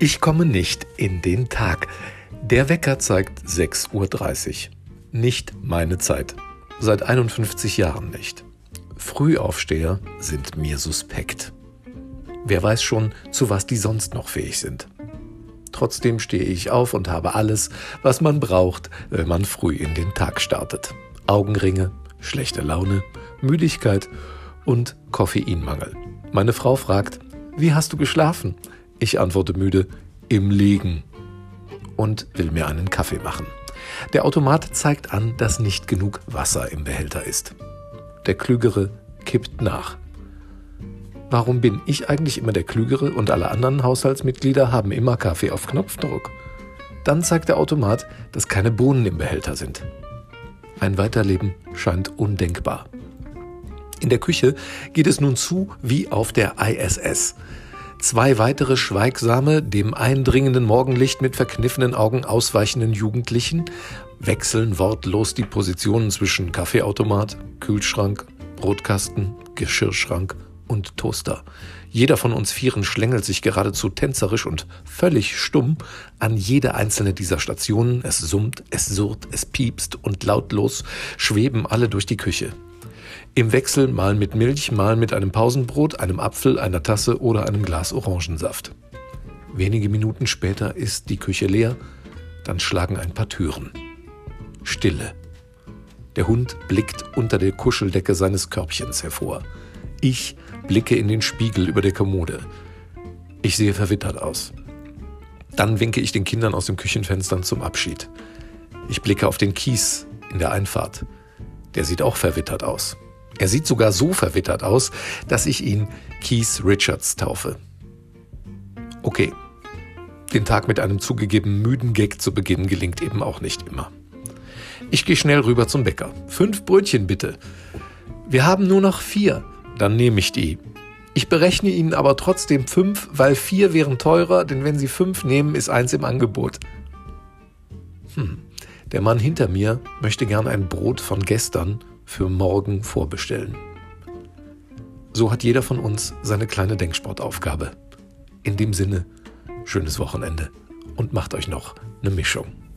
Ich komme nicht in den Tag. Der Wecker zeigt 6.30 Uhr. Nicht meine Zeit. Seit 51 Jahren nicht. Frühaufsteher sind mir suspekt. Wer weiß schon, zu was die sonst noch fähig sind. Trotzdem stehe ich auf und habe alles, was man braucht, wenn man früh in den Tag startet. Augenringe, schlechte Laune, Müdigkeit und Koffeinmangel. Meine Frau fragt, wie hast du geschlafen? Ich antworte müde, im Liegen und will mir einen Kaffee machen. Der Automat zeigt an, dass nicht genug Wasser im Behälter ist. Der Klügere kippt nach. Warum bin ich eigentlich immer der Klügere und alle anderen Haushaltsmitglieder haben immer Kaffee auf Knopfdruck? Dann zeigt der Automat, dass keine Bohnen im Behälter sind. Ein Weiterleben scheint undenkbar. In der Küche geht es nun zu wie auf der ISS. Zwei weitere schweigsame, dem eindringenden Morgenlicht mit verkniffenen Augen ausweichenden Jugendlichen wechseln wortlos die Positionen zwischen Kaffeeautomat, Kühlschrank, Brotkasten, Geschirrschrank und Toaster. Jeder von uns Vieren schlängelt sich geradezu tänzerisch und völlig stumm an jede einzelne dieser Stationen. Es summt, es surrt, es piepst und lautlos schweben alle durch die Küche. Im Wechsel mal mit Milch, mal mit einem Pausenbrot, einem Apfel, einer Tasse oder einem Glas Orangensaft. Wenige Minuten später ist die Küche leer, dann schlagen ein paar Türen. Stille. Der Hund blickt unter der Kuscheldecke seines Körbchens hervor. Ich blicke in den Spiegel über der Kommode. Ich sehe verwittert aus. Dann winke ich den Kindern aus dem Küchenfenstern zum Abschied. Ich blicke auf den Kies in der Einfahrt. Der sieht auch verwittert aus. Er sieht sogar so verwittert aus, dass ich ihn Keith Richards taufe. Okay, den Tag mit einem zugegeben müden Gag zu beginnen gelingt eben auch nicht immer. Ich gehe schnell rüber zum Bäcker. Fünf Brötchen bitte. Wir haben nur noch vier. Dann nehme ich die. Ich berechne Ihnen aber trotzdem fünf, weil vier wären teurer, denn wenn Sie fünf nehmen, ist eins im Angebot. Hm. Der Mann hinter mir möchte gern ein Brot von gestern für morgen vorbestellen. So hat jeder von uns seine kleine Denksportaufgabe. In dem Sinne, schönes Wochenende und macht euch noch eine Mischung.